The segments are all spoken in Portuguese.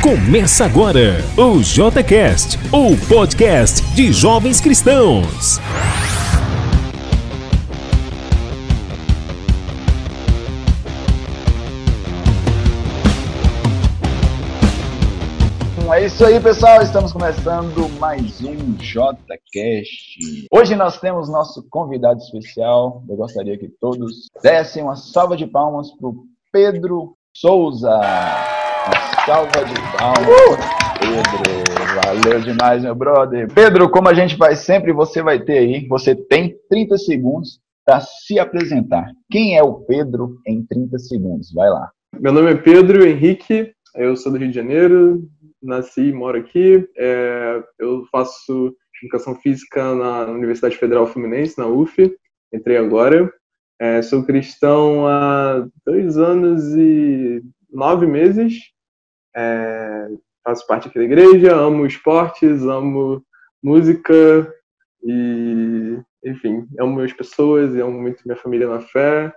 Começa agora o JCast, o podcast de jovens cristãos. É isso aí, pessoal. Estamos começando mais um JCast. Hoje nós temos nosso convidado especial. Eu gostaria que todos dessem uma salva de palmas para o Pedro Souza. Salva de palmas. Pedro, valeu demais, meu brother. Pedro, como a gente faz sempre, você vai ter aí, você tem 30 segundos para se apresentar. Quem é o Pedro em 30 segundos? Vai lá. Meu nome é Pedro Henrique, eu sou do Rio de Janeiro, nasci e moro aqui. É, eu faço educação física na Universidade Federal Fluminense, na UF. Entrei agora. É, sou cristão há dois anos e nove meses. É, faço parte aqui da igreja, amo esportes, amo música e, enfim, amo as pessoas, amo muito minha família na fé.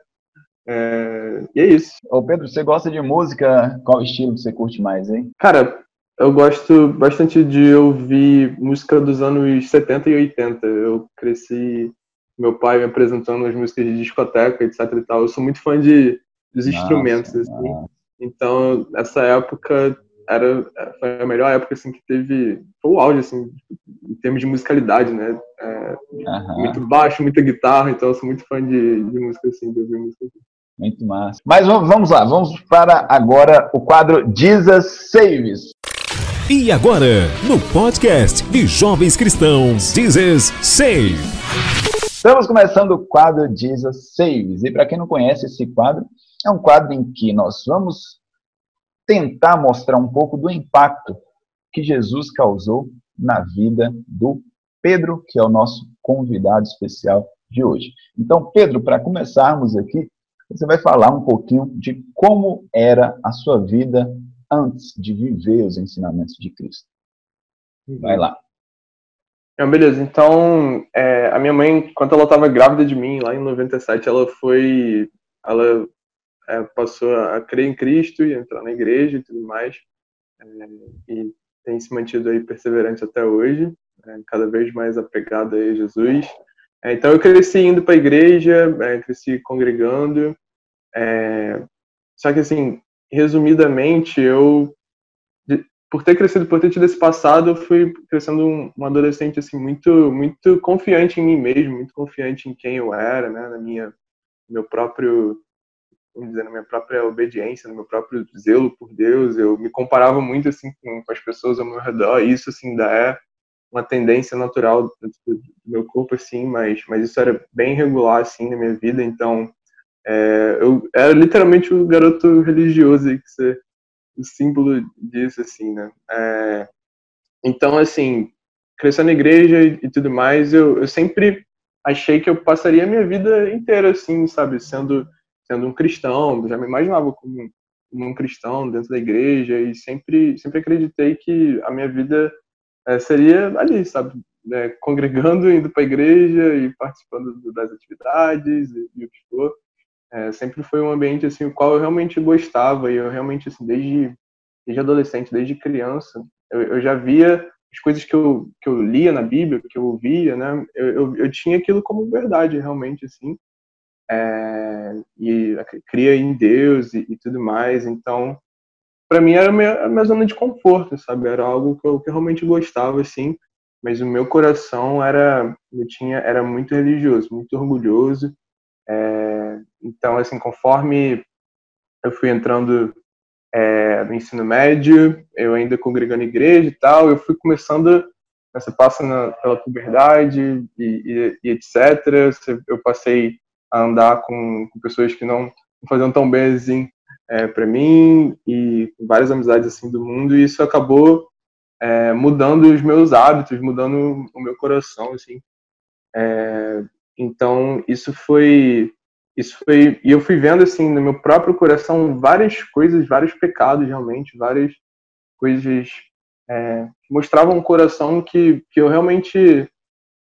É, e é isso. Ô Pedro, você gosta de música? Qual estilo você curte mais, hein? Cara, eu gosto bastante de ouvir música dos anos 70 e 80. Eu cresci, meu pai me apresentando as músicas de discoteca, etc e tal. Eu sou muito fã de, dos nossa, instrumentos, assim. Nossa. Então, essa época era foi a melhor época assim que teve foi o auge assim em termos de musicalidade né é, uhum. muito baixo muita guitarra então eu sou muito fã de, de música assim de ouvir música assim. muito massa mas vamos lá vamos para agora o quadro Jesus Saves e agora, no podcast de Jovens Cristãos, Jesus Save. Estamos começando o quadro Jesus Saves. E para quem não conhece esse quadro, é um quadro em que nós vamos tentar mostrar um pouco do impacto que Jesus causou na vida do Pedro, que é o nosso convidado especial de hoje. Então, Pedro, para começarmos aqui, você vai falar um pouquinho de como era a sua vida antes de viver os ensinamentos de Cristo. Vai lá. Não, beleza, então é, a minha mãe, quando ela estava grávida de mim, lá em 97, ela foi, ela é, passou a crer em Cristo e entrar na igreja e tudo mais, é, e tem se mantido aí perseverante até hoje, é, cada vez mais apegada a Jesus. É, então eu cresci indo para a igreja, é, cresci congregando, só que assim, resumidamente, eu por ter crescido, por ter tido esse passado, eu fui crescendo um, um, adolescente assim muito, muito confiante em mim mesmo, muito confiante em quem eu era, né, na minha, meu próprio, vamos dizer, na minha própria obediência, no meu próprio zelo por Deus. Eu me comparava muito assim com, as pessoas ao meu redor. E isso assim ainda é uma tendência natural do, meu corpo assim, mas, mas isso era bem regular assim na minha vida. Então é, eu era literalmente o garoto religioso que você, o símbolo disso, assim, né? É, então, assim, crescendo na igreja e tudo mais, eu, eu, sempre achei que eu passaria a minha vida inteira, assim, sabe, sendo, sendo um cristão, já me imaginava como, um cristão dentro da igreja e sempre, sempre acreditei que a minha vida é, seria ali, sabe, né, congregando, indo para a igreja e participando das atividades e, e o que for. É, sempre foi um ambiente assim o qual eu realmente gostava e eu realmente assim desde desde adolescente, desde criança, eu, eu já via as coisas que eu, que eu lia na Bíblia, que eu ouvia, né? Eu, eu, eu tinha aquilo como verdade realmente assim. É, e cria em Deus e, e tudo mais. Então, para mim era a minha, a minha, zona de conforto, sabe? Era algo que eu, que eu realmente gostava assim. Mas o meu coração era, eu tinha, era muito religioso, muito orgulhoso é, então, assim, conforme eu fui entrando é, no ensino médio, eu ainda congregando igreja e tal, eu fui começando, você passa na, pela puberdade e, e, e, etc. Eu passei a andar com, com pessoas que não, não faziam tão bem assim é, para mim e várias amizades assim do mundo e isso acabou é, mudando os meus hábitos, mudando o meu coração assim. É, então, isso foi isso foi e eu fui vendo assim no meu próprio coração várias coisas, vários pecados realmente, várias coisas é, que mostravam um coração que, que eu realmente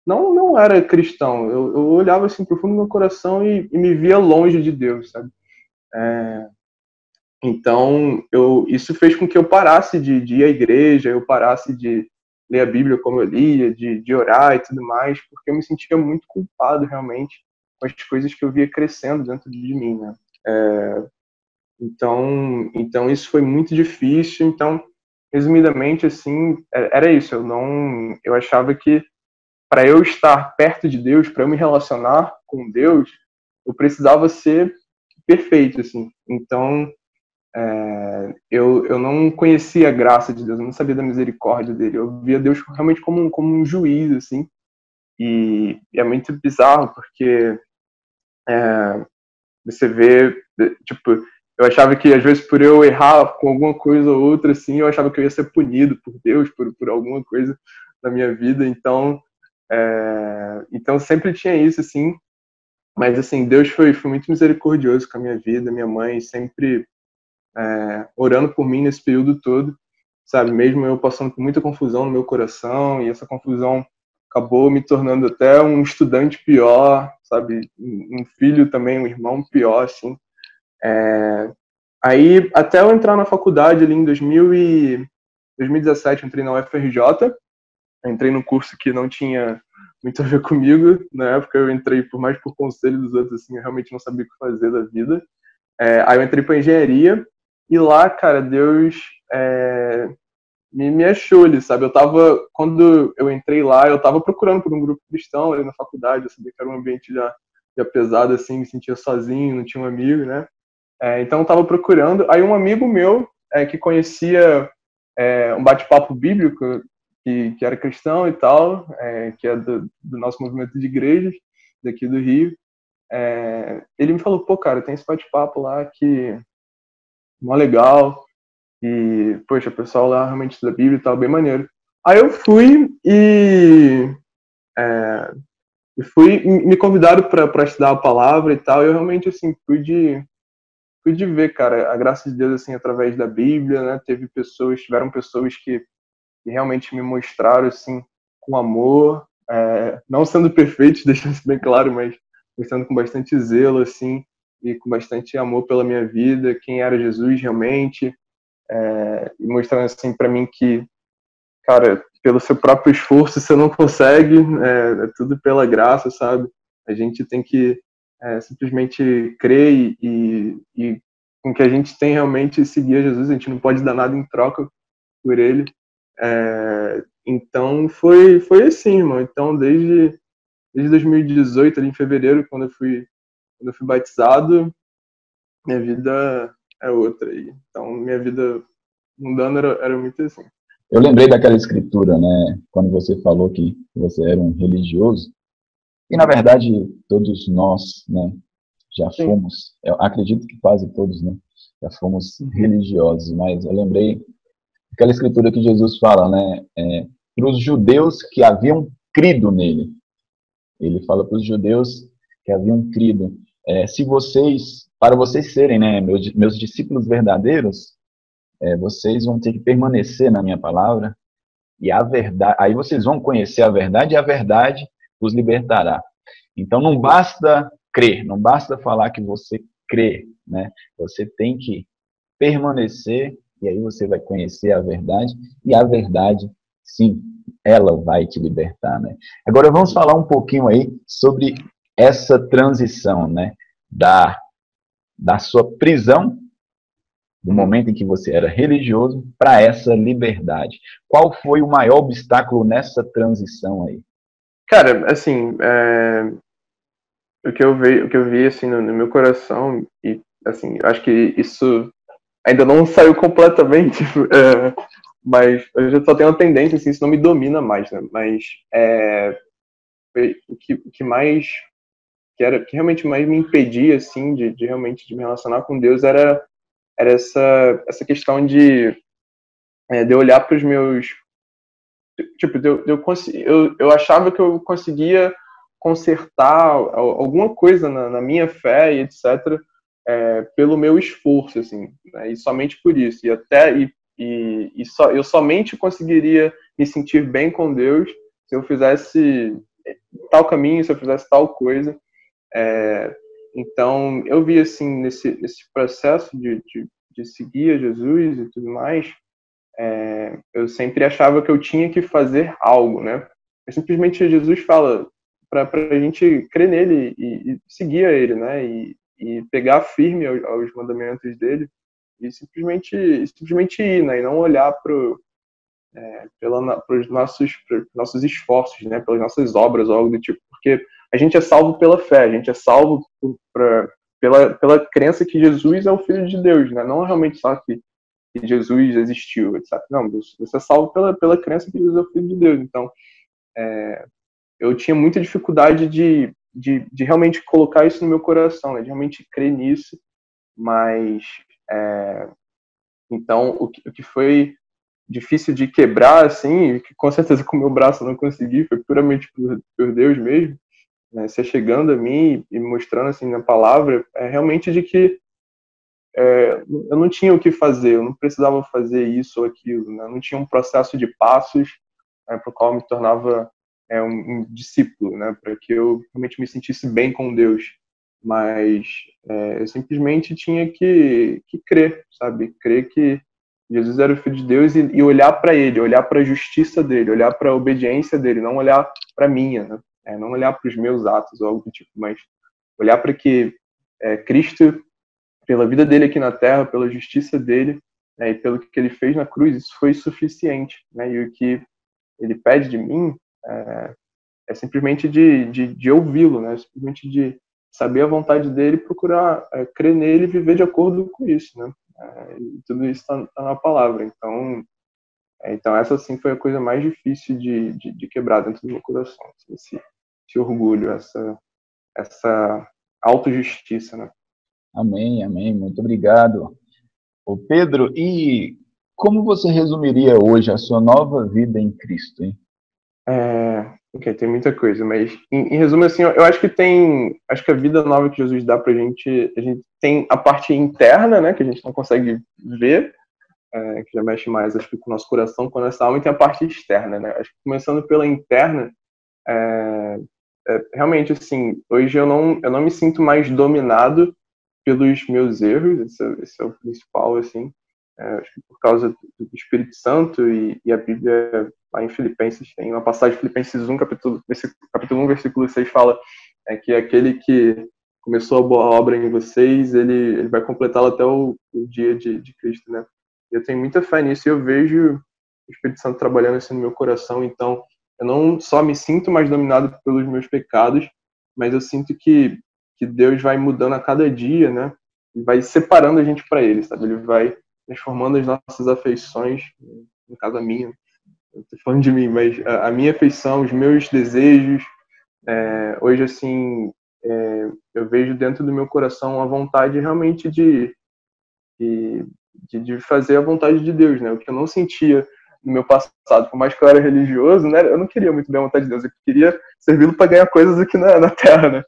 não não era cristão. Eu, eu olhava assim profundo no meu coração e, e, me via longe de Deus, sabe? É, Então, eu, isso fez com que eu parasse de, de ir à igreja, eu parasse de ler a Bíblia como eu lia, de, de orar e tudo mais, porque eu me sentia muito culpado realmente com as coisas que eu via crescendo dentro de mim, né? É, então, então isso foi muito difícil. Então, resumidamente, assim, é, era isso. Eu não, eu achava que para eu estar perto de Deus, para eu me relacionar com Deus, eu precisava ser perfeito, assim. Então, é, eu, eu não conhecia a graça de Deus, eu não sabia da misericórdia dele. Eu via Deus realmente como um, como um juiz, assim. E, e é muito bizarro, porque é, você vê, tipo, eu achava que às vezes por eu errar com alguma coisa ou outra, assim, eu achava que eu ia ser punido por Deus, por, por alguma coisa na minha vida. Então, é, então sempre tinha isso, assim. Mas, assim, Deus foi, foi muito misericordioso com a minha vida. Minha mãe sempre é, orando por mim nesse período todo, sabe? Mesmo eu passando por muita confusão no meu coração, e essa confusão acabou me tornando até um estudante pior, sabe? Um filho também, um irmão pior, assim. É, aí, até eu entrar na faculdade ali em 2000 e 2017, entrei na UFRJ, entrei num curso que não tinha muito a ver comigo. Na época eu entrei por mais por conselho dos outros, assim, eu realmente não sabia o que fazer da vida. É, aí eu entrei para engenharia e lá, cara, Deus é, me, me achou ali, sabe? Eu tava, quando eu entrei lá, eu tava procurando por um grupo cristão ali na faculdade, eu sabia que era um ambiente já, já pesado, assim, me sentia sozinho, não tinha um amigo, né? É, então eu tava procurando. Aí um amigo meu é, que conhecia é, um bate-papo bíblico, que, que, era cristão e tal, é, que é do, do, nosso movimento de igrejas daqui do Rio, é, ele me falou, pô, cara, tem esse bate-papo lá que mó legal, e, poxa, o pessoal lá realmente da Bíblia e tal, bem maneiro. Aí eu fui e, é, fui me convidaram para estudar a palavra e tal, e eu realmente, assim, pude pude ver, cara, a graça de Deus, assim, através da Bíblia, né? Teve pessoas, tiveram pessoas que, que realmente me mostraram, assim, com amor, é, não sendo perfeitos, deixando isso bem claro, mas mostrando com bastante zelo, assim, e com bastante amor pela minha vida, quem era Jesus realmente, é, e mostrando, assim, para mim que, cara, pelo seu próprio esforço você não consegue, é, é tudo pela graça, sabe? A gente tem que é, simplesmente crer e, e, e, com que a gente tem realmente seguir a Jesus, a gente não pode dar nada em troca por ele. É, então foi foi assim, irmão. Então desde desde 2018 ali em fevereiro, quando eu fui quando eu fui batizado, minha vida é outra aí. Então minha vida mudando era, era muito assim. Eu lembrei daquela escritura, né? Quando você falou que você era um religioso, e, na verdade, todos nós, né, já Sim. fomos, eu acredito que quase todos, né, já fomos uhum. religiosos, mas eu lembrei aquela escritura que Jesus fala, né, é, para os judeus que haviam crido nele. Ele fala para os judeus que haviam crido, é, se vocês, para vocês serem, né, meus, meus discípulos verdadeiros, é, vocês vão ter que permanecer na minha palavra, e a verdade, aí vocês vão conhecer a verdade, e a verdade os libertará. Então não basta crer, não basta falar que você crê, né? Você tem que permanecer e aí você vai conhecer a verdade e a verdade, sim, ela vai te libertar, né? Agora vamos falar um pouquinho aí sobre essa transição, né? Da da sua prisão do momento em que você era religioso para essa liberdade. Qual foi o maior obstáculo nessa transição aí? Cara, assim, é, o que eu vi, o que eu vi assim no, no, meu coração e assim, acho que isso ainda não saiu completamente, é, mas eu já só tenho uma tendência assim, isso não me domina mais, né? Mas é, o que, o que mais que era que realmente mais me impedia assim de, de realmente de me relacionar com Deus era era essa essa questão de é, de olhar para os meus tipo, eu, eu, eu, eu achava que eu conseguia consertar alguma coisa na, na minha fé e etc. É, pelo meu esforço, assim, né, e somente por isso. E até e, e, e só, eu somente conseguiria me sentir bem com Deus se eu fizesse tal caminho, se eu fizesse tal coisa. É, então, eu vi assim nesse, nesse processo de, de, de seguir a Jesus e tudo mais, é, eu sempre achava que eu tinha que fazer algo, né? É simplesmente Jesus fala para a gente crer nele e, e, seguir a ele, né? E, e pegar firme aos, aos mandamentos dele e simplesmente, simplesmente ir, né? E não olhar para é, os nossos, nossos esforços, né? Pelas nossas obras ou algo do tipo, porque a gente é salvo pela fé, a gente é salvo por, pra, pela, pela crença que Jesus é o Filho de Deus, né? Não realmente só que, que Jesus existiu, etc. Não, você é salvo pela, pela crença que Jesus é o Filho de Deus. Então, é, eu tinha muita dificuldade de, de, de, realmente colocar isso no meu coração, né? de realmente crer nisso, mas é, então o que, o que foi difícil de quebrar, assim, que com certeza com o meu braço eu não consegui, foi puramente por, por Deus mesmo, né, se chegando a mim e mostrando assim na palavra, é realmente de que é, eu não tinha o que fazer, eu não precisava fazer isso ou aquilo, né, não tinha um processo de passos né, para o qual eu me tornava é, um, um, discípulo, né, para que eu realmente me sentisse bem com Deus, mas é, eu simplesmente tinha que, que crer, sabe, crer que Jesus era o Filho de Deus e, e olhar para Ele, olhar para a justiça dele, olhar para a obediência dele, não olhar para minha, né? é, não olhar para os meus atos ou algo do tipo, mas olhar para que é, Cristo, pela vida dele aqui na Terra, pela justiça dele né, e pelo que ele fez na cruz, isso foi suficiente. Né? E o que ele pede de mim é, é simplesmente de, de, de ouvi-lo, né? simplesmente de saber a vontade dele, procurar é, crer nele e viver de acordo com isso, né? É, tudo isso está tá na palavra. Então, é, então essa sim foi a coisa mais difícil de, de, de quebrar dentro do meu coração, assim, esse, esse orgulho, essa essa autojustiça, né? Amém, amém. Muito obrigado. O Pedro, e como você resumiria hoje a sua nova vida em Cristo, hein? É, ok, tem muita coisa, mas em, em, resumo assim, eu acho que tem, acho que a vida nova que Jesus dá pra gente, a gente tem a parte interna, né, que a gente não consegue ver, é, que já mexe mais, acho que com o nosso coração, com a nossa alma, e tem a parte externa, né, acho que começando pela interna, é, é, realmente, assim, hoje eu não, eu não me sinto mais dominado pelos meus erros, esse, é, esse é o principal, assim, é, acho que por causa do Espírito Santo e, e, a Bíblia lá em Filipenses tem uma passagem de Filipenses 1, capítulo, capítulo 1, versículo 6 fala é, que aquele que começou a boa obra em vocês, ele, ele vai completá-la até o, o dia de, de, Cristo, né? Eu tenho muita fé nisso e eu vejo o Espírito Santo trabalhando assim no meu coração, então eu não só me sinto mais dominado pelos meus pecados, mas eu sinto que, que Deus vai mudando a cada dia, né? E vai separando a gente para Ele, sabe? Ele vai transformando as nossas afeições, no caso a minha, tô falando de mim, mas a, a minha afeição, os meus desejos, é, hoje assim, é, eu vejo dentro do meu coração a vontade realmente de, de, de fazer a vontade de Deus, né? O que eu não sentia no meu passado, por mais que eu era religioso, né, eu não queria muito bem a vontade de Deus, eu queria servi-lo para ganhar coisas aqui na, na Terra, né?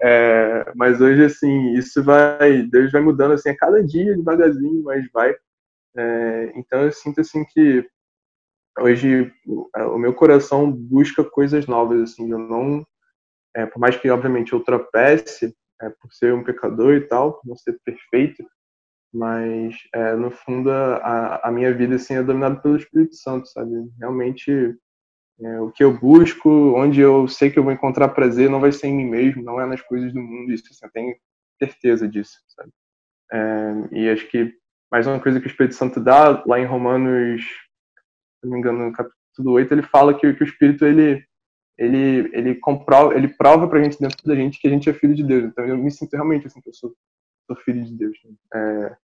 É, mas hoje, assim, isso vai, Deus vai mudando, assim, a cada dia, devagarzinho, mas vai. É, então eu sinto, assim, que hoje o meu coração busca coisas novas, assim, eu não, é, por mais que, obviamente, eu tropece, é, por ser um pecador e tal, por não ser perfeito, mas é, no fundo a, a, minha vida assim é dominada pelo Espírito Santo, sabe? Realmente é, o que eu busco, onde eu sei que eu vou encontrar prazer, não vai ser em mim mesmo, não é nas coisas do mundo, isso assim, eu tenho certeza disso, sabe? É, e acho que mais uma coisa que o Espírito Santo dá lá em Romanos, se não me engano, no capítulo 8, ele fala que, que o Espírito ele ele ele comprova, ele prova pra gente dentro da gente que a gente é filho de Deus. Então eu me sinto realmente assim que eu sou, sou filho de Deus. Né? É,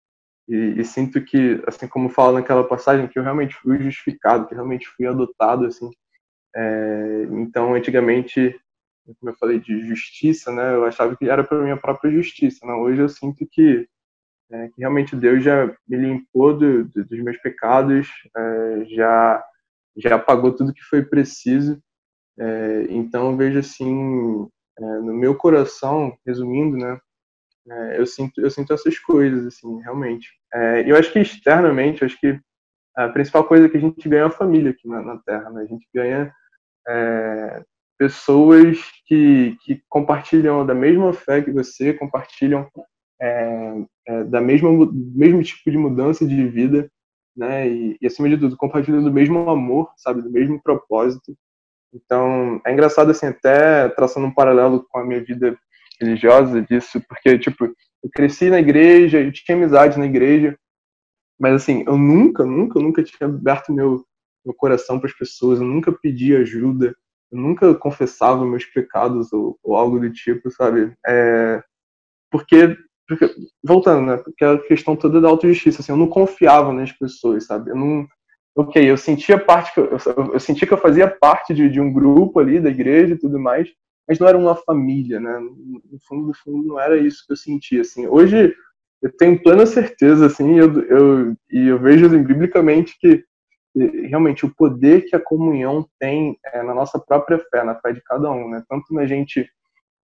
e, e, sinto que, assim como fala naquela passagem, que eu realmente fui justificado, que realmente fui adotado, assim. É, então, antigamente, como eu falei de justiça, né, eu achava que era para minha própria justiça. Não, hoje eu sinto que, é, que realmente Deus já me limpou do, do, dos meus pecados, é, já já pagou tudo que foi preciso. É, então, vejo assim, é, no meu coração, resumindo, né, é, eu sinto eu sinto essas coisas assim realmente é, eu acho que externamente acho que a principal coisa que a gente ganha é a família aqui na, na Terra né? a gente ganha pessoas que, que compartilham da mesma fé que você compartilham é, é, da mesma mesmo tipo de mudança de vida, né? E, e acima de tudo compartilhando do mesmo amor, sabe, do mesmo propósito. Então é engraçado assim até traçando um paralelo com a minha vida religiosa disso, porque tipo eu cresci na igreja, eu tinha amizade na igreja, mas assim eu nunca, nunca, nunca tinha aberto meu meu coração para as pessoas, eu nunca pedi ajuda, eu nunca confessava meus pecados ou, ou algo do tipo, sabe? É, porque porque, voltando, né? Porque a questão toda da autojustiça, assim, eu não confiava nas pessoas, sabe? Eu não. Ok, eu sentia parte que eu, eu, eu sentia que eu fazia parte de, de, um grupo ali da igreja e tudo mais, mas não era uma família, né? No fundo do fundo não era isso que eu sentia, assim. Hoje eu tenho plena certeza, assim, eu, eu e eu vejo assim, biblicamente que realmente o poder que a comunhão tem é, na nossa própria fé, na fé de cada um, né? Tanto na gente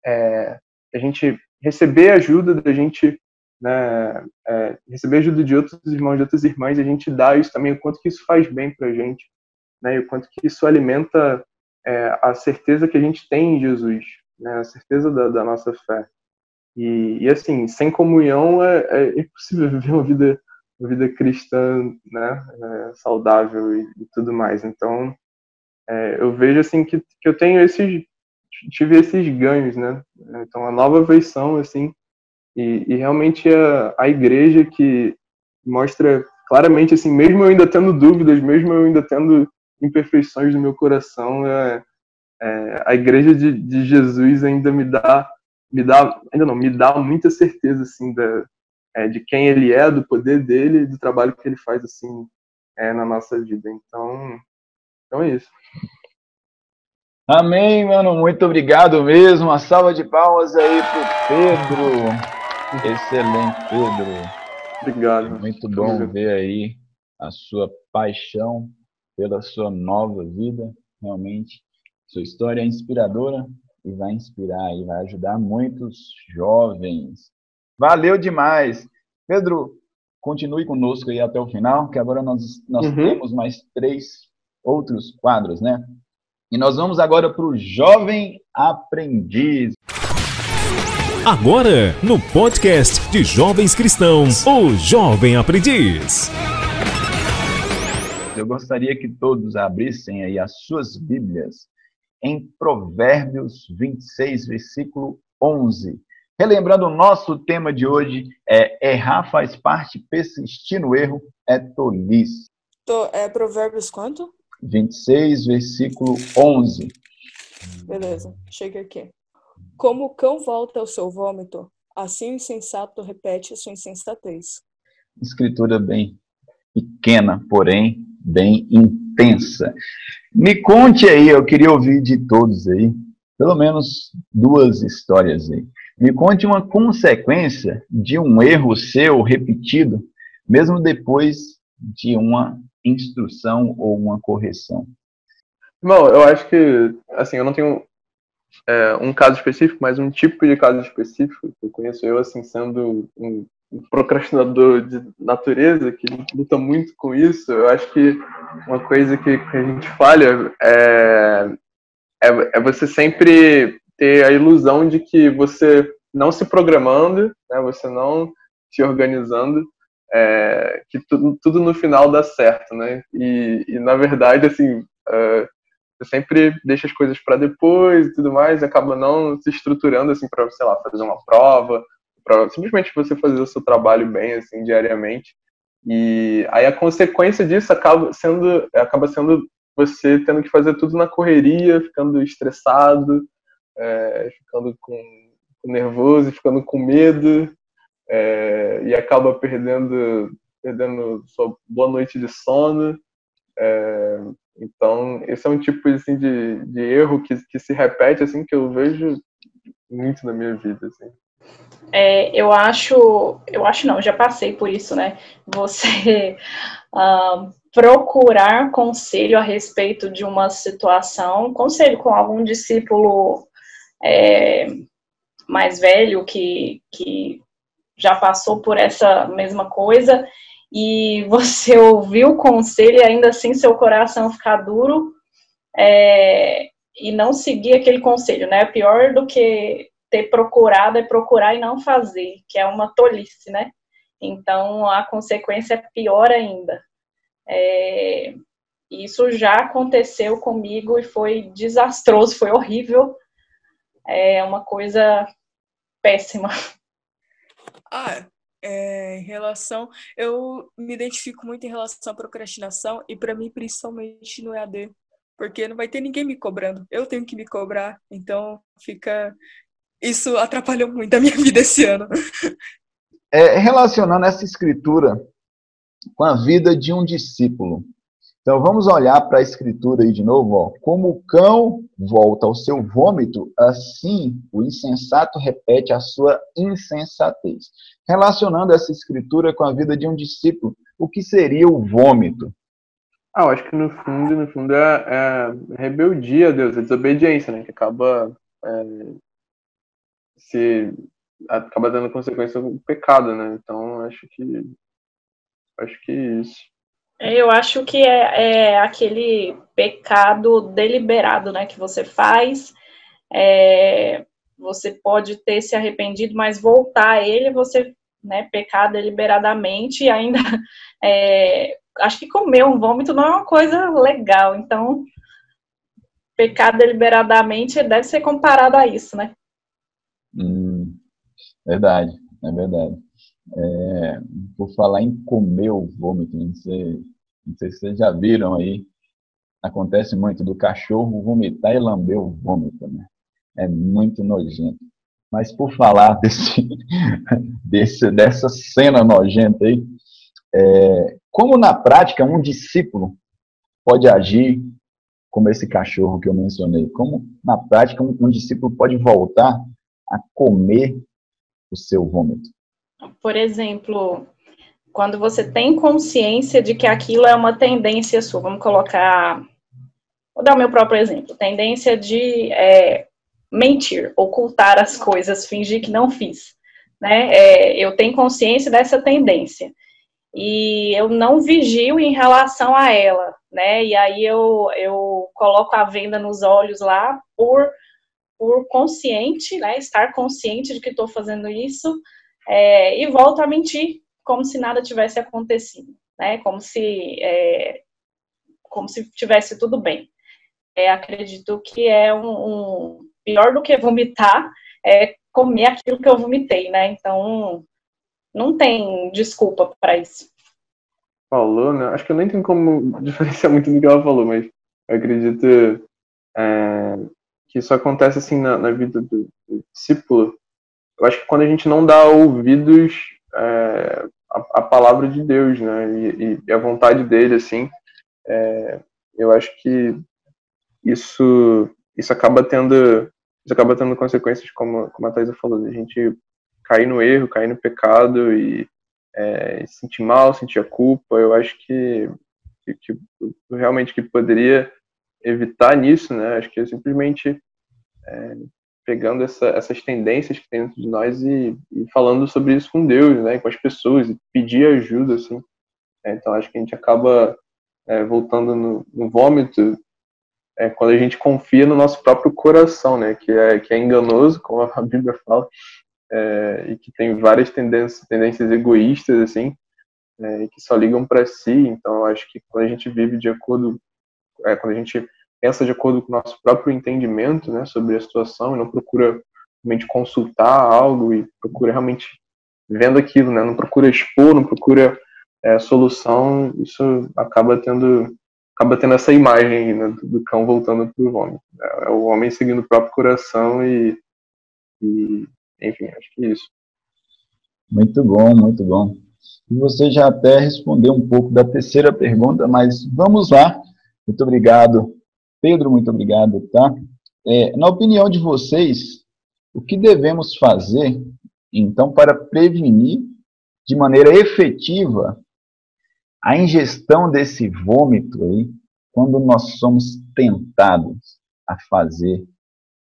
é, a gente receber ajuda da gente, né, é, receber ajuda de outros irmãos, de outras irmãs, a gente dá isso também, o quanto que isso faz bem para a gente, né, e o quanto que isso alimenta é, a certeza que a gente tem em Jesus, né, a certeza da, da nossa fé. E, e, assim, sem comunhão é, é, impossível viver uma vida, uma vida cristã, né, é, saudável e, e, tudo mais. Então, é, eu vejo assim que, que eu tenho esses tive esses ganhos, né? Então, a nova versão, assim, e, e realmente a, a igreja que mostra claramente, assim, mesmo eu ainda tendo dúvidas, mesmo eu ainda tendo imperfeições no meu coração, é, é, a igreja de, de, Jesus ainda me dá, me dá, ainda não, me dá muita certeza, assim, da, é, de quem ele é, do poder dele, do trabalho que ele faz, assim, é, na nossa vida. Então, então é isso. Amém, mano. Muito obrigado mesmo. Uma salva de palmas aí pro Pedro. Excelente, Pedro. Obrigado. Muito bom ver aí a sua paixão pela sua nova vida. Realmente, sua história é inspiradora e vai inspirar e vai ajudar muitos jovens. Valeu demais. Pedro, continue conosco aí até o final, que agora nós, nós uhum. temos mais três outros quadros, né? E nós vamos agora para o Jovem Aprendiz. Agora, no podcast de Jovens Cristãos, o Jovem Aprendiz. Eu gostaria que todos abrissem aí as suas Bíblias em Provérbios 26, versículo 11. Relembrando, o nosso tema de hoje é errar faz parte, persistir no erro é tolice. Tô, é Provérbios quanto? 26, versículo 11. Beleza, chega aqui. Como o cão volta ao seu vômito, assim o insensato repete sua insensatez. Escritura bem pequena, porém bem intensa. Me conte aí, eu queria ouvir de todos aí, pelo menos duas histórias aí. Me conte uma consequência de um erro seu repetido, mesmo depois de uma instrução ou uma correção? Bom, eu acho que, assim, eu não tenho é, um caso específico, mas um tipo de caso específico que eu conheço eu, assim, sendo um procrastinador de natureza que luta muito com isso. Eu acho que uma coisa que, a gente falha é, é, é, você sempre ter a ilusão de que você não se programando, né, você não se organizando, é, que tudo, tudo, no final dá certo, né? E, e na verdade, assim, uh, você sempre deixa as coisas para depois e tudo mais, e acaba não se estruturando assim para, sei lá, fazer uma prova, para simplesmente você fazer o seu trabalho bem assim diariamente. E aí a consequência disso acaba sendo acaba sendo você tendo que fazer tudo na correria, ficando estressado, é, ficando com, com nervoso, ficando com medo, é, e acaba perdendo, perdendo sua boa noite de sono. É, então, esse é um tipo assim, de, de erro que, que se repete, assim, que eu vejo muito na minha vida. Assim. É, eu acho, eu acho não, já passei por isso, né? Você uh, procurar conselho a respeito de uma situação, conselho com algum discípulo é, mais velho que, que já passou por essa mesma coisa e você ouviu o conselho e ainda assim seu coração ficar duro é, e não seguir aquele conselho, né? Pior do que ter procurado é procurar e não fazer, que é uma tolice, né? Então a consequência é pior ainda. É, isso já aconteceu comigo e foi desastroso, foi horrível. É uma coisa péssima. Ah, é, em relação. Eu me identifico muito em relação à procrastinação e, para mim, principalmente no EAD, porque não vai ter ninguém me cobrando. Eu tenho que me cobrar, então fica. Isso atrapalhou muito a minha vida esse ano. É, relacionando essa escritura com a vida de um discípulo. Então vamos olhar para a escritura aí de novo, ó. Como o cão volta ao seu vômito, assim o insensato repete a sua insensatez. Relacionando essa escritura com a vida de um discípulo, o que seria o vômito? Ah, eu acho que no fundo, no fundo é, é rebeldia a Deus, é desobediência, né? Que acaba é, se acaba dando consequência do pecado, né? Então acho que acho que é isso. Eu acho que é, é, aquele pecado deliberado, né, que você faz. É, você pode ter se arrependido, mas voltar a ele, você né, pecar deliberadamente e ainda. É, acho que comer um vômito não é uma coisa legal, então pecar deliberadamente deve ser comparado a isso, né? Hum, verdade, é verdade. É, por falar em comer o vômito, não sei, não sei se vocês já viram aí, acontece muito do cachorro vomitar e lamber o vômito, né? É muito nojento. Mas por falar desse, desse dessa cena nojenta aí, é, como na prática um discípulo pode agir como esse cachorro que eu mencionei? Como na prática um, um discípulo pode voltar a comer o seu vômito? Por exemplo, quando você tem consciência de que aquilo é uma tendência sua, vamos colocar. Vou dar o meu próprio exemplo: tendência de é, mentir, ocultar as coisas, fingir que não fiz. Né? É, eu tenho consciência dessa tendência e eu não vigio em relação a ela, né? E aí eu, eu coloco a venda nos olhos lá por, por consciente, né? Estar consciente de que estou fazendo isso é, e volto a mentir como se nada tivesse acontecido, né? Como se é, como se tivesse tudo bem. É, acredito que é um, um, pior do que vomitar é comer aquilo que eu vomitei, né? Então não tem desculpa para isso. Falou, né? Acho que eu nem tenho como diferenciar muito do que ela falou, mas eu acredito é, que isso acontece assim na, na vida do, do discípulo eu acho que quando a gente não dá ouvidos é, à, palavra de Deus, né, e, e, a vontade dele, assim, é, eu acho que isso isso acaba tendo isso acaba tendo consequências como como a Thaisa falou, a gente cair no erro, cair no pecado e é, sentir mal, sentir a culpa. Eu acho que, que, que realmente que poderia evitar nisso, né? Acho que é simplesmente é, pegando essa, essas tendências que tem dentro de nós e, e, falando sobre isso com Deus, né, com as pessoas, e pedir ajuda, assim. É, então, acho que a gente acaba é, voltando no, no vômito é, quando a gente confia no nosso próprio coração, né, que é, que é enganoso, como a Bíblia fala, é, e que tem várias tendências, tendências egoístas, assim, é, que só ligam para si. Então, acho que quando a gente vive de acordo, é, quando a gente pensa de acordo com o nosso próprio entendimento né, sobre a situação e não procura realmente consultar algo e procura realmente vendo aquilo, né, não procura expor, não procura é, solução, isso acaba tendo acaba tendo essa imagem né, do cão voltando para o homem. É, é o homem seguindo o próprio coração e, e enfim, acho que é isso. Muito bom, muito bom. E você já até respondeu um pouco da terceira pergunta, mas vamos lá. Muito obrigado Pedro, muito obrigado, tá? É, na opinião de vocês, o que devemos fazer, então, para prevenir de maneira efetiva a ingestão desse vômito aí, quando nós somos tentados a fazer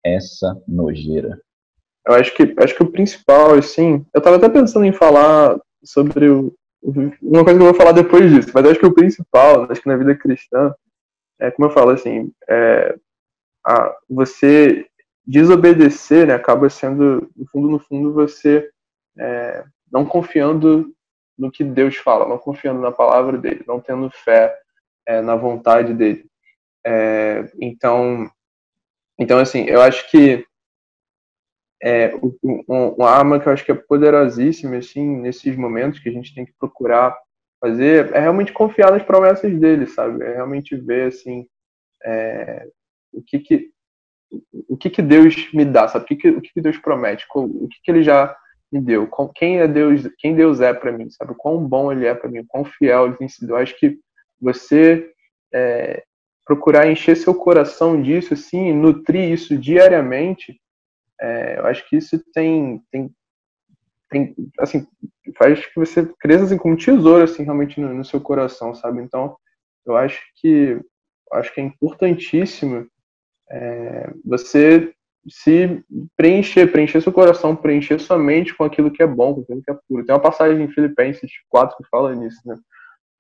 essa nojeira? Eu acho que, acho que o principal, assim, eu estava até pensando em falar sobre o, uma coisa que eu vou falar depois disso, mas acho que o principal, acho que na vida cristã, é como eu falo assim, é, a, você desobedecer né, acaba sendo, no fundo, no fundo, você é, não confiando no que Deus fala, não confiando na palavra dele, não tendo fé é, na vontade dele. É, então, então, assim, eu acho que é, uma arma que eu acho que é poderosíssima, assim, nesses momentos que a gente tem que procurar fazer, é realmente confiar nas promessas dele, sabe? É realmente ver, assim, é, o que que o que que Deus me dá, sabe? O que que, o que, que Deus promete? O que que ele já me deu? Quem é Deus? Quem Deus é para mim? Sabe? O quão bom ele é para mim? O quão fiel ele tem sido? Eu acho que você é, procurar encher seu coração disso, assim, nutrir isso diariamente, é, eu acho que isso tem, tem, tem, assim, faz que você cresça assim, como tesouro, assim, realmente no, no seu coração, sabe? Então, eu acho que, acho que é importantíssimo é, você se preencher, preencher seu coração, preencher sua mente com aquilo que é bom, com aquilo que é puro. Tem uma passagem em Filipenses 4 que fala nisso, né?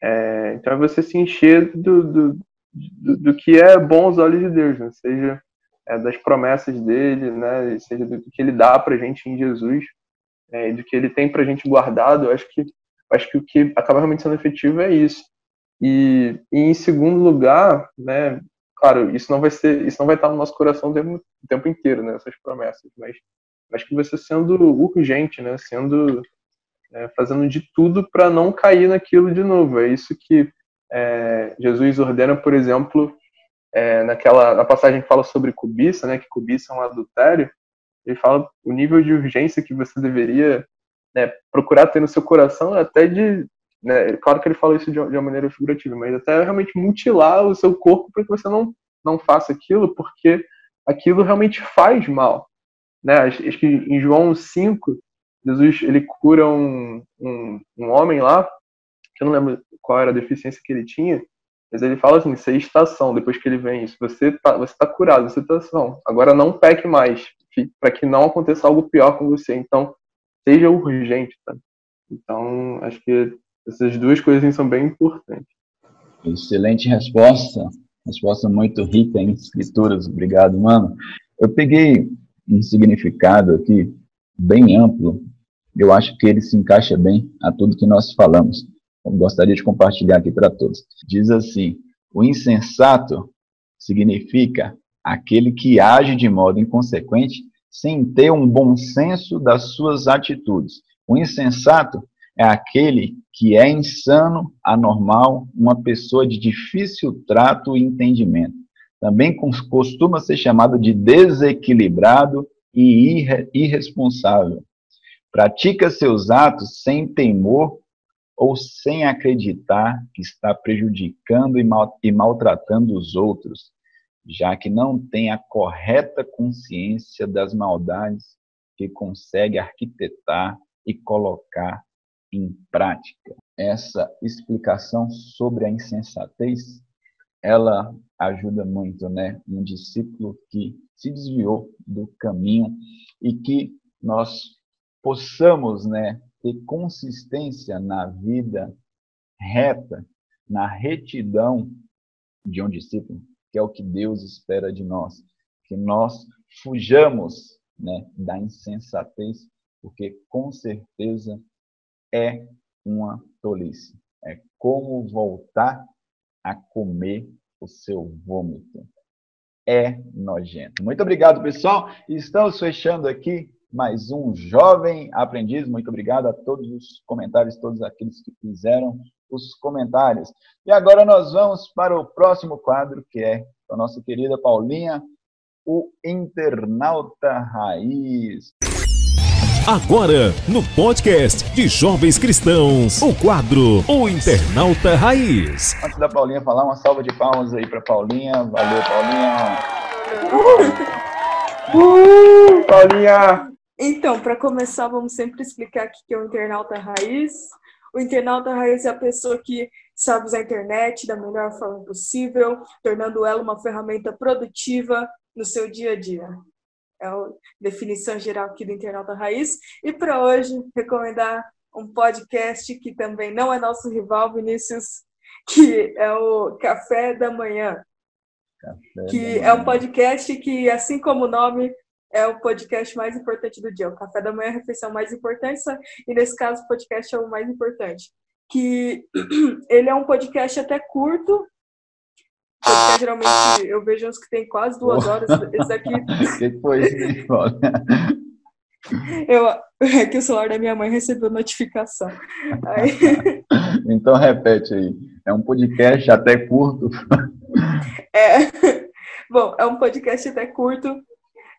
É, então é você se encher do, do, do, do, que é bom aos olhos de Deus, né? seja é, das promessas dele, né? seja do que ele dá para gente em Jesus, é, do que ele tem para gente guardado. Eu acho que acho que o que acaba realmente sendo efetivo é isso. E, e, em segundo lugar, né? Claro, isso não vai ser, isso não vai estar no nosso coração o tempo, o tempo inteiro, né? Essas promessas, mas acho que você sendo urgente, né? Sendo é, fazendo de tudo para não cair naquilo de novo. É isso que é, Jesus ordena, por exemplo, é, naquela na passagem que fala sobre cobiça, né, que cobiça é um adultério, ele fala o nível de urgência que você deveria né, procurar ter no seu coração, até de, né, claro que ele fala isso de, uma maneira figurativa, mas até realmente mutilar o seu corpo para que você não não faça aquilo, porque aquilo realmente faz mal. Né? Acho que em João 5, Jesus ele cura um, um, um homem lá, que eu não lembro qual era a deficiência que ele tinha, mas ele fala assim, você é estação, depois que ele vem isso, você tá, você tá curado, você tá estação. Agora não peque mais, para que não aconteça algo pior com você. Então, seja urgente, tá? Então, acho que essas duas coisas são bem importantes. Excelente resposta. Resposta muito rica em escrituras. Obrigado, mano. Eu peguei um significado aqui bem amplo. Eu acho que ele se encaixa bem a tudo que nós falamos eu gostaria de compartilhar aqui para todos. Diz assim: o insensato significa aquele que age de modo inconsequente sem ter um bom senso das suas atitudes. O insensato é aquele que é insano, anormal, uma pessoa de difícil trato e entendimento. Também costuma ser chamado de desequilibrado e irresponsável. Pratica seus atos sem temor ou sem acreditar que está prejudicando e, mal, e maltratando os outros, já que não tem a correta consciência das maldades que consegue arquitetar e colocar em prática. Essa explicação sobre a insensatez, ela ajuda muito, né? Um discípulo que se desviou do caminho e que nós possamos, né, ter consistência na vida reta, na retidão de um discípulo, que é o que Deus espera de nós, que nós fujamos né, da insensatez, porque com certeza é uma tolice. É como voltar a comer o seu vômito. É nojento. Muito obrigado, pessoal. Estamos fechando aqui mais um jovem aprendiz. Muito obrigado a todos os comentários, todos aqueles que fizeram os comentários. E agora nós vamos para o próximo quadro, que é a nossa querida Paulinha, o Internauta Raiz. Agora, no podcast de Jovens Cristãos, o quadro O Internauta Raiz. Antes da Paulinha falar, uma salva de palmas aí para Paulinha. Valeu, Paulinha. Uh, Paulinha! Então, para começar, vamos sempre explicar o que é o internauta raiz. O internauta raiz é a pessoa que sabe usar a internet da melhor forma possível, tornando ela uma ferramenta produtiva no seu dia a dia. É a definição geral aqui do internauta raiz. E para hoje, recomendar um podcast que também não é nosso rival, Vinícius, que é o Café da Manhã. Café que da manhã. é um podcast que, assim como o nome, é o podcast mais importante do dia. O café da manhã é a refeição mais importante, e nesse caso o podcast é o mais importante. Que ele é um podcast até curto. Porque geralmente eu vejo uns que tem quase duas horas. Esse aqui. que foi isso, Eu, é que o celular da minha mãe recebeu notificação. Aí... Então repete aí. É um podcast até curto. É. Bom, é um podcast até curto.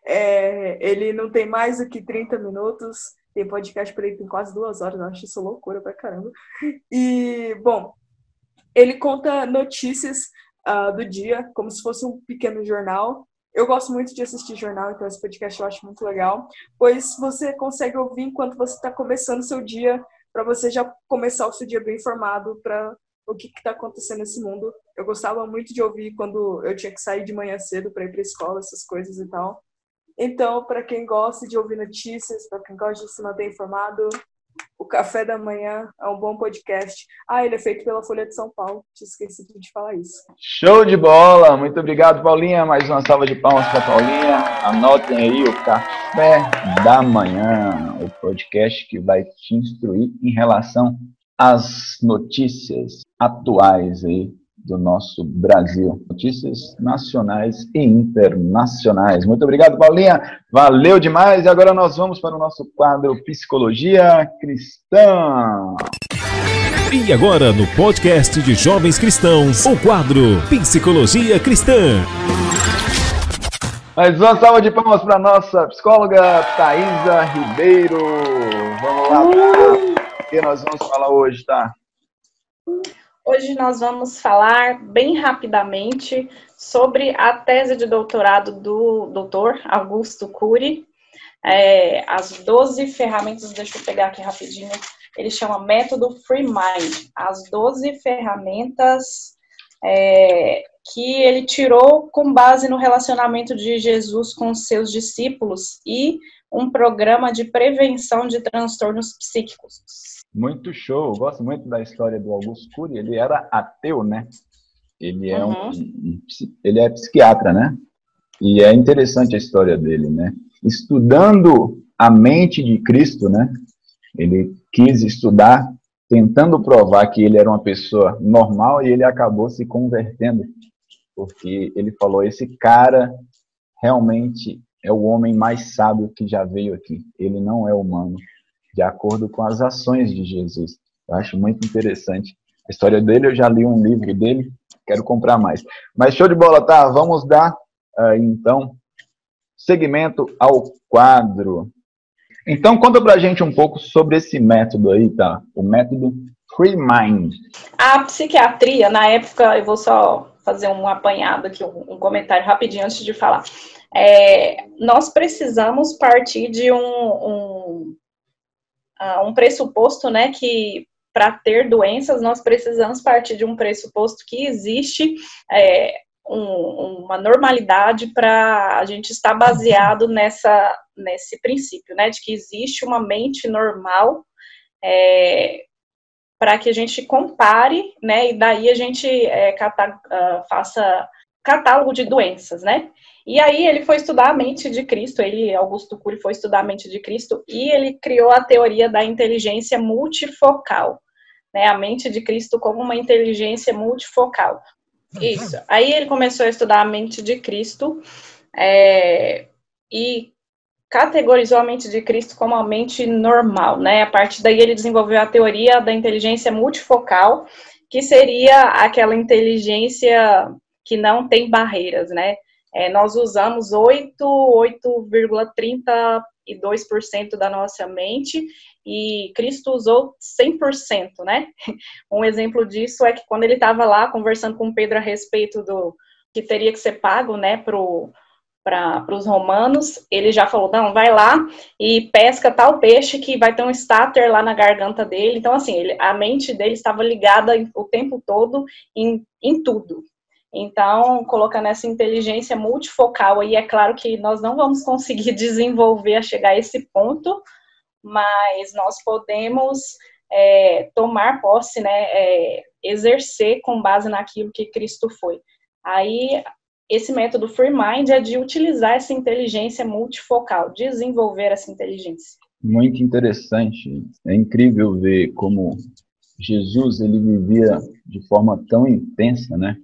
É, ele não tem mais do que 30 minutos. Tem podcast por aí tem quase duas horas. Eu acho isso loucura pra caramba. E, bom, ele conta notícias uh, do dia, como se fosse um pequeno jornal. Eu gosto muito de assistir jornal, então esse podcast eu acho muito legal, pois você consegue ouvir enquanto você está começando seu dia, para você já começar o seu dia bem informado para o que está acontecendo nesse mundo. Eu gostava muito de ouvir quando eu tinha que sair de manhã cedo para ir para escola, essas coisas e tal. Então, para quem gosta de ouvir notícias, para quem gosta de se manter informado, o Café da Manhã é um bom podcast. Ah, ele é feito pela Folha de São Paulo. Tinha esquecido de falar isso. Show de bola! Muito obrigado, Paulinha. Mais uma salva de palmas para Paulinha. Anotem aí o Café da Manhã, o podcast que vai te instruir em relação às notícias atuais aí do nosso Brasil. Notícias nacionais e internacionais. Muito obrigado, Paulinha. Valeu demais. E agora nós vamos para o nosso quadro Psicologia Cristã. E agora, no podcast de Jovens Cristãos, o quadro Psicologia Cristã. Mais uma salva de palmas para nossa psicóloga Thaisa Ribeiro. Vamos lá, o que nós vamos falar hoje, tá? Hoje nós vamos falar bem rapidamente sobre a tese de doutorado do doutor Augusto Cury, é, as 12 ferramentas, deixa eu pegar aqui rapidinho, ele chama método Free Mind, as 12 ferramentas é, que ele tirou com base no relacionamento de Jesus com seus discípulos e um programa de prevenção de transtornos psíquicos. Muito show. Eu gosto muito da história do Augusto Cury. Ele era ateu, né? Ele é uhum. um, ele é psiquiatra, né? E é interessante a história dele, né? Estudando a mente de Cristo, né? Ele quis estudar tentando provar que ele era uma pessoa normal e ele acabou se convertendo, porque ele falou: esse cara realmente é o homem mais sábio que já veio aqui. Ele não é humano de acordo com as ações de Jesus. Eu acho muito interessante a história dele. Eu já li um livro dele, quero comprar mais. Mas show de bola, tá? Vamos dar uh, então segmento ao quadro. Então, conta pra gente um pouco sobre esse método aí, tá? O método Free Mind. A psiquiatria, na época, eu vou só fazer um apanhado aqui, um comentário rapidinho antes de falar. É, nós precisamos partir de um, um uh, um pressuposto, né, que para ter doenças nós precisamos partir de um pressuposto que existe é, um, uma normalidade para a gente estar baseado nessa nesse princípio, né, de que existe uma mente normal é, para que a gente compare, né, e daí a gente é, cata, uh, faça catálogo de doenças, né? E aí ele foi estudar a mente de Cristo, ele, Augusto Cury, foi estudar a mente de Cristo e ele criou a teoria da inteligência multifocal, né? A mente de Cristo como uma inteligência multifocal. Isso. Aí ele começou a estudar a mente de Cristo é, e categorizou a mente de Cristo como a mente normal, né? A partir daí ele desenvolveu a teoria da inteligência multifocal, que seria aquela inteligência que não tem barreiras, né? É, nós usamos 8,32% da nossa mente e Cristo usou 100%, né? Um exemplo disso é que quando ele estava lá conversando com Pedro a respeito do que teria que ser pago, né, para os romanos, ele já falou, não, vai lá e pesca tal peixe que vai ter um estáter lá na garganta dele. Então, assim, ele, a mente dele estava ligada o tempo todo em, em tudo, então, colocando essa inteligência multifocal aí, é claro que nós não vamos conseguir desenvolver a chegar a esse ponto, mas nós podemos é, tomar posse, né, é, exercer com base naquilo que Cristo foi. Aí, esse método Free Mind é de utilizar essa inteligência multifocal, desenvolver essa inteligência. Muito interessante. É incrível ver como Jesus ele vivia de forma tão intensa, né?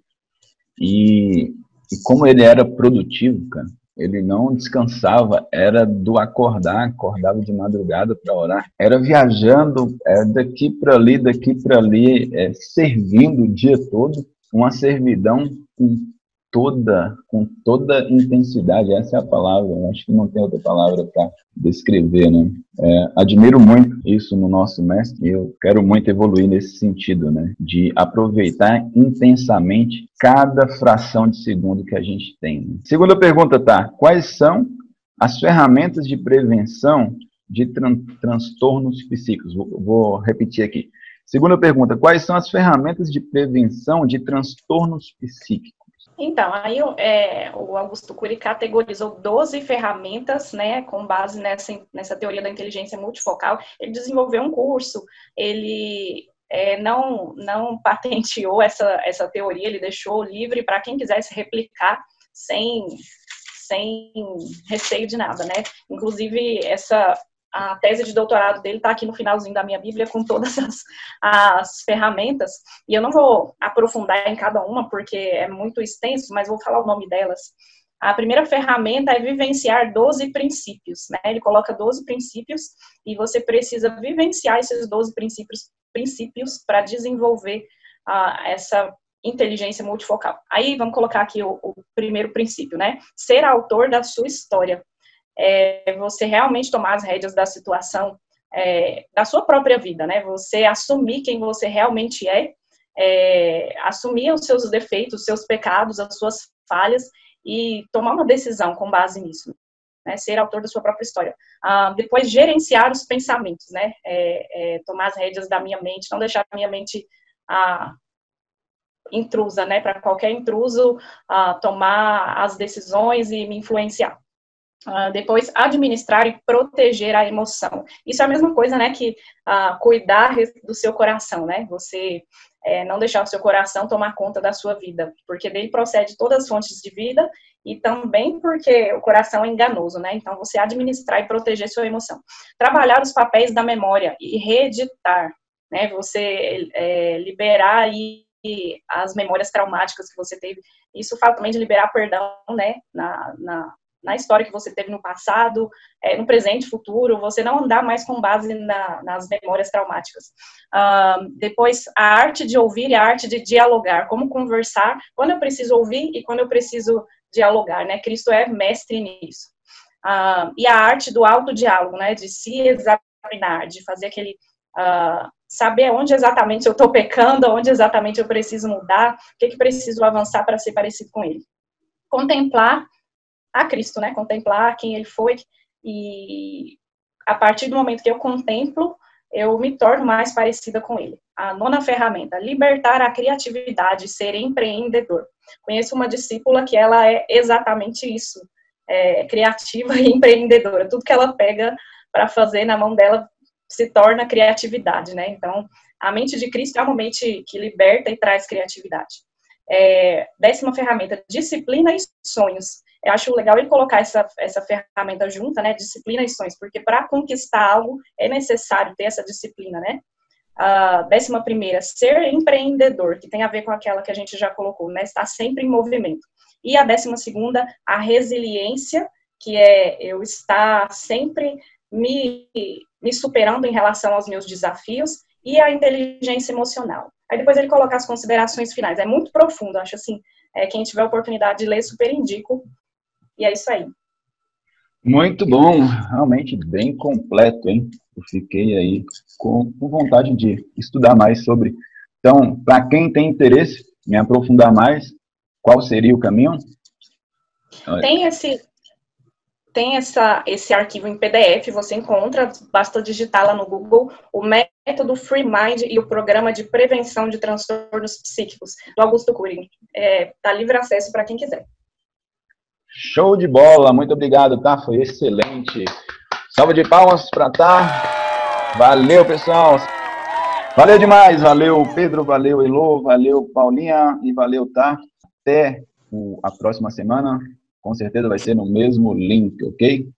E, e como ele era produtivo, cara. Ele não descansava, era do acordar, acordava de madrugada para orar. Era viajando, era daqui para ali, daqui para ali, é, servindo o dia todo, uma servidão com toda, com toda intensidade, essa é a palavra, eu acho que não tem outra palavra para descrever, né? É, admiro muito isso no nosso mestre, eu quero muito evoluir nesse sentido, né? De aproveitar intensamente cada fração de segundo que a gente tem. Né? Segunda pergunta, tá? Quais são as ferramentas de prevenção de tran transtornos psíquicos? Vou, vou repetir aqui. Segunda pergunta, quais são as ferramentas de prevenção de transtornos psíquicos? Então, aí é, o Augusto Cury categorizou 12 ferramentas, né, com base nessa, nessa teoria da inteligência multifocal. Ele desenvolveu um curso, ele é, não, não patenteou essa, essa teoria, ele deixou livre para quem quisesse replicar sem, sem receio de nada, né? Inclusive, essa a tese de doutorado dele está aqui no finalzinho da minha Bíblia com todas as, as, ferramentas, e eu não vou aprofundar em cada uma porque é muito extenso, mas vou falar o nome delas. A primeira ferramenta é vivenciar 12 princípios, né? Ele coloca 12 princípios e você precisa vivenciar esses 12 princípios princípios para desenvolver uh, essa inteligência multifocal. Aí vamos colocar aqui o, o primeiro princípio, né? Ser autor da sua história é você realmente tomar as rédeas da situação, é, da sua própria vida, né? Você assumir quem você realmente é, é, assumir os seus defeitos, os seus pecados, as suas falhas e tomar uma decisão com base nisso. Né, ser autor da sua própria história. Ah, depois, gerenciar os pensamentos, né? É, é, tomar as rédeas da minha mente, não deixar a minha mente ah, intrusa, né? Para qualquer intruso ah, tomar as decisões e me influenciar. Uh, depois, administrar e proteger a emoção. Isso é a mesma coisa, né, que uh, cuidar do seu coração, né? Você é, não deixar o seu coração tomar conta da sua vida, porque dele procede todas as fontes de vida e também porque o coração é enganoso, né? Então, você administrar e proteger sua emoção. Trabalhar os papéis da memória e reeditar, né? Você é, liberar as memórias traumáticas que você teve. Isso fala também de liberar perdão, né? Na, na na história que você teve no passado, é, no presente, futuro, você não andar mais com base na, nas memórias traumáticas. Uh, depois, a arte de ouvir e a arte de dialogar, como conversar, quando eu preciso ouvir e quando eu preciso dialogar, né? Cristo é mestre nisso. Uh, e a arte do autodiálogo, né? De se examinar, de fazer aquele... Uh, saber onde exatamente eu estou pecando, onde exatamente eu preciso mudar, o que, que preciso avançar para ser parecido com ele. Contemplar a Cristo, né? Contemplar quem ele foi e a partir do momento que eu contemplo, eu me torno mais parecida com ele. A nona ferramenta, libertar a criatividade, ser empreendedor. Conheço uma discípula que ela é exatamente isso, é, criativa e empreendedora. Tudo que ela pega para fazer na mão dela se torna criatividade, né? Então, a mente de Cristo é uma mente que liberta e traz criatividade. É, décima ferramenta, disciplina e sonhos. Eu acho legal ele colocar essa, essa ferramenta junta, né, disciplina e sonhos, porque para conquistar algo é necessário ter essa disciplina, né. A décima primeira, ser empreendedor, que tem a ver com aquela que a gente já colocou, né, estar sempre em movimento. E a décima segunda, a resiliência, que é eu estar sempre me, me superando em relação aos meus desafios, e a inteligência emocional. Aí depois ele coloca as considerações finais. É muito profundo, acho assim. É, quem tiver a oportunidade de ler, super indico. E é isso aí. Muito bom, realmente bem completo, hein? Eu fiquei aí com, com vontade de estudar mais sobre. Então, para quem tem interesse em aprofundar mais, qual seria o caminho? Tem esse, tem essa, esse arquivo em PDF, você encontra, basta digitar lá no Google o método Free Mind e o programa de prevenção de transtornos psíquicos do Augusto Cury. Está é, tá livre acesso para quem quiser. Show de bola, muito obrigado, tá? Foi excelente. Salva de palmas para tá. Valeu, pessoal. Valeu demais, valeu Pedro, valeu Elô, valeu Paulinha e valeu, tá? Até a próxima semana com certeza vai ser no mesmo link, ok?